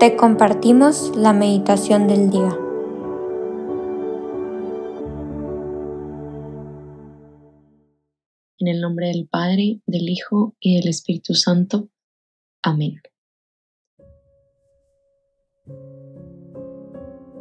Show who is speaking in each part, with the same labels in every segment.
Speaker 1: te compartimos la meditación del día.
Speaker 2: En el nombre del Padre, del Hijo y del Espíritu Santo. Amén.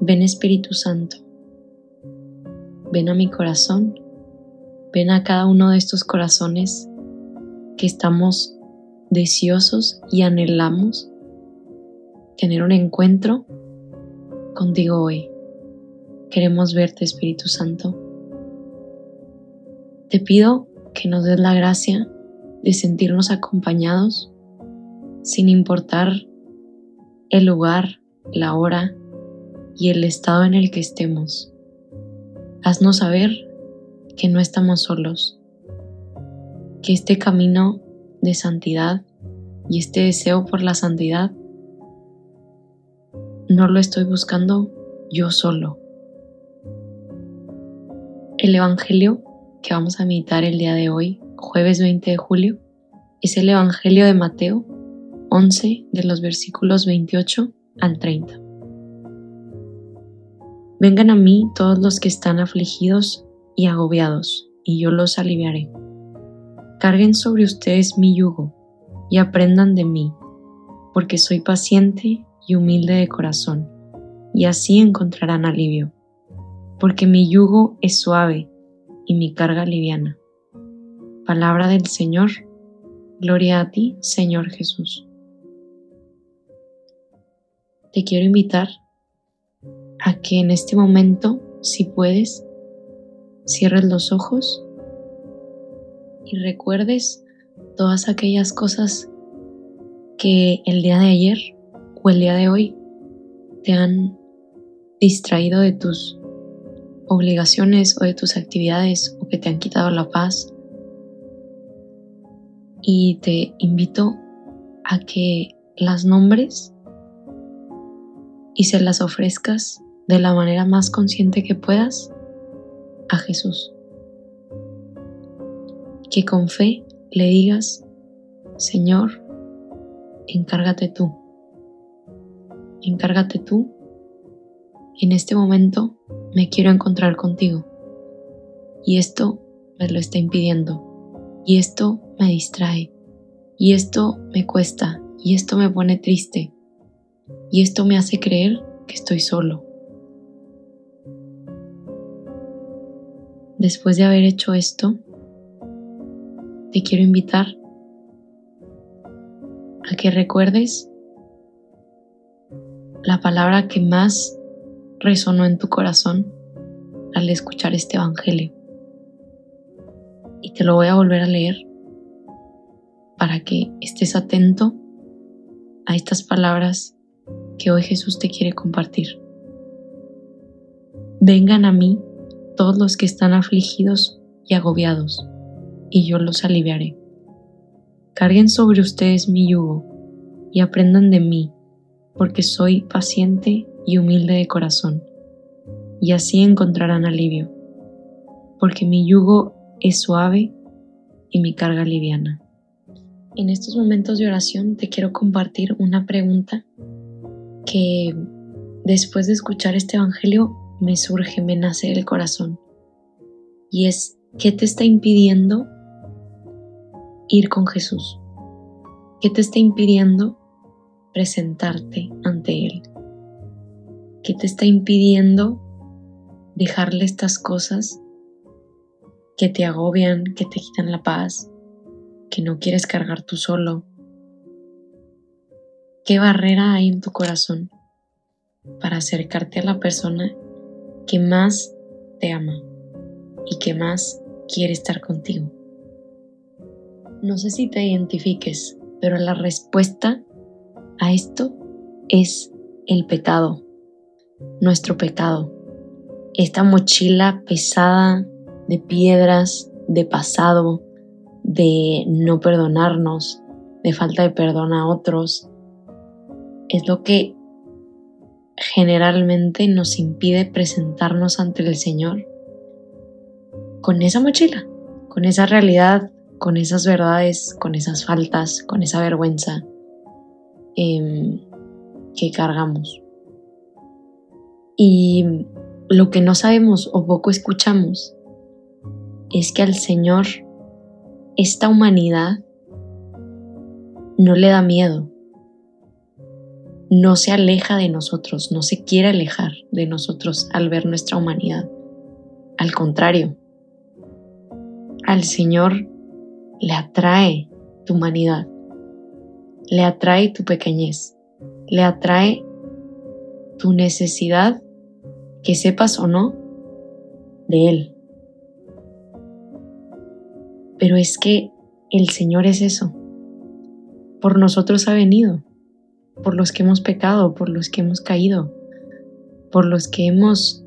Speaker 2: Ven Espíritu Santo, ven a mi corazón, ven a cada uno de estos corazones que estamos deseosos y anhelamos tener un encuentro contigo hoy. Queremos verte, Espíritu Santo. Te pido que nos des la gracia de sentirnos acompañados sin importar el lugar, la hora y el estado en el que estemos. Haznos saber que no estamos solos, que este camino de santidad y este deseo por la santidad no lo estoy buscando yo solo. El Evangelio que vamos a meditar el día de hoy, jueves 20 de julio, es el Evangelio de Mateo 11 de los versículos 28 al 30. Vengan a mí todos los que están afligidos y agobiados, y yo los aliviaré. Carguen sobre ustedes mi yugo y aprendan de mí, porque soy paciente y humilde de corazón, y así encontrarán alivio, porque mi yugo es suave y mi carga liviana. Palabra del Señor, gloria a ti, Señor Jesús. Te quiero invitar a que en este momento, si puedes, cierres los ojos y recuerdes todas aquellas cosas que el día de ayer el día de hoy te han distraído de tus obligaciones o de tus actividades o que te han quitado la paz. Y te invito a que las nombres y se las ofrezcas de la manera más consciente que puedas a Jesús. Que con fe le digas, Señor, encárgate tú encárgate tú. En este momento me quiero encontrar contigo. Y esto me lo está impidiendo. Y esto me distrae. Y esto me cuesta. Y esto me pone triste. Y esto me hace creer que estoy solo. Después de haber hecho esto, te quiero invitar a que recuerdes la palabra que más resonó en tu corazón al escuchar este Evangelio. Y te lo voy a volver a leer para que estés atento a estas palabras que hoy Jesús te quiere compartir. Vengan a mí todos los que están afligidos y agobiados, y yo los aliviaré. Carguen sobre ustedes mi yugo y aprendan de mí porque soy paciente y humilde de corazón, y así encontrarán alivio, porque mi yugo es suave y mi carga liviana. En estos momentos de oración te quiero compartir una pregunta que después de escuchar este Evangelio me surge, me nace del corazón. Y es, ¿qué te está impidiendo ir con Jesús? ¿Qué te está impidiendo presentarte ante Él? ¿Qué te está impidiendo dejarle estas cosas que te agobian, que te quitan la paz, que no quieres cargar tú solo? ¿Qué barrera hay en tu corazón para acercarte a la persona que más te ama y que más quiere estar contigo? No sé si te identifiques, pero la respuesta a esto es el pecado, nuestro pecado. Esta mochila pesada de piedras, de pasado, de no perdonarnos, de falta de perdón a otros, es lo que generalmente nos impide presentarnos ante el Señor con esa mochila, con esa realidad, con esas verdades, con esas faltas, con esa vergüenza, Em, que cargamos. Y lo que no sabemos o poco escuchamos es que al Señor esta humanidad no le da miedo, no se aleja de nosotros, no se quiere alejar de nosotros al ver nuestra humanidad. Al contrario, al Señor le atrae tu humanidad, le atrae tu pequeñez, le atrae tu necesidad, que sepas o no, de Él. Pero es que el Señor es eso. Por nosotros ha venido, por los que hemos pecado, por los que hemos caído, por los que hemos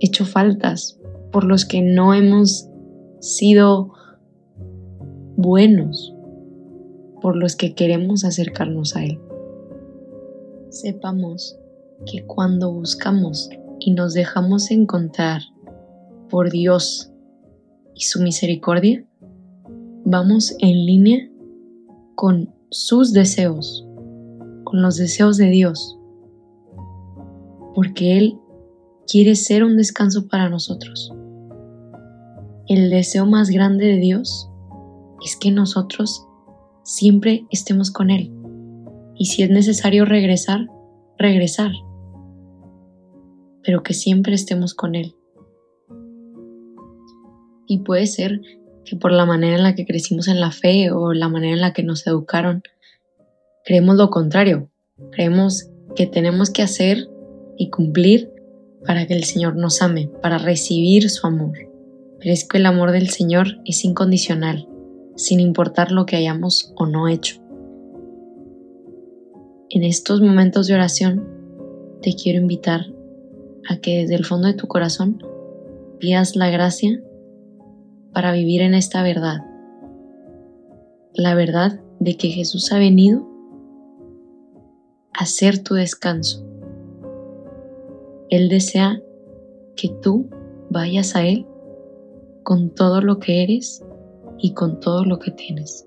Speaker 2: hecho faltas, por los que no hemos sido buenos, por los que queremos acercarnos a Él. Sepamos que cuando buscamos y nos dejamos encontrar por Dios y su misericordia, vamos en línea con sus deseos, con los deseos de Dios, porque Él quiere ser un descanso para nosotros. El deseo más grande de Dios es que nosotros siempre estemos con Él. Y si es necesario regresar, regresar. Pero que siempre estemos con Él. Y puede ser que por la manera en la que crecimos en la fe o la manera en la que nos educaron, creemos lo contrario. Creemos que tenemos que hacer y cumplir para que el Señor nos ame, para recibir su amor. Pero es que el amor del Señor es incondicional, sin importar lo que hayamos o no hecho. En estos momentos de oración, te quiero invitar a que desde el fondo de tu corazón pidas la gracia para vivir en esta verdad. La verdad de que Jesús ha venido a ser tu descanso él desea que tú vayas a Él con todo lo que eres y con todo lo que tienes.